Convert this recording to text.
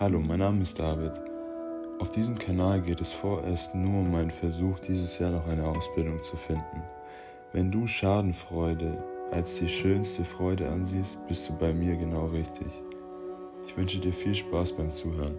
Hallo, mein Name ist David. Auf diesem Kanal geht es vorerst nur um meinen Versuch, dieses Jahr noch eine Ausbildung zu finden. Wenn du Schadenfreude als die schönste Freude ansiehst, bist du bei mir genau richtig. Ich wünsche dir viel Spaß beim Zuhören.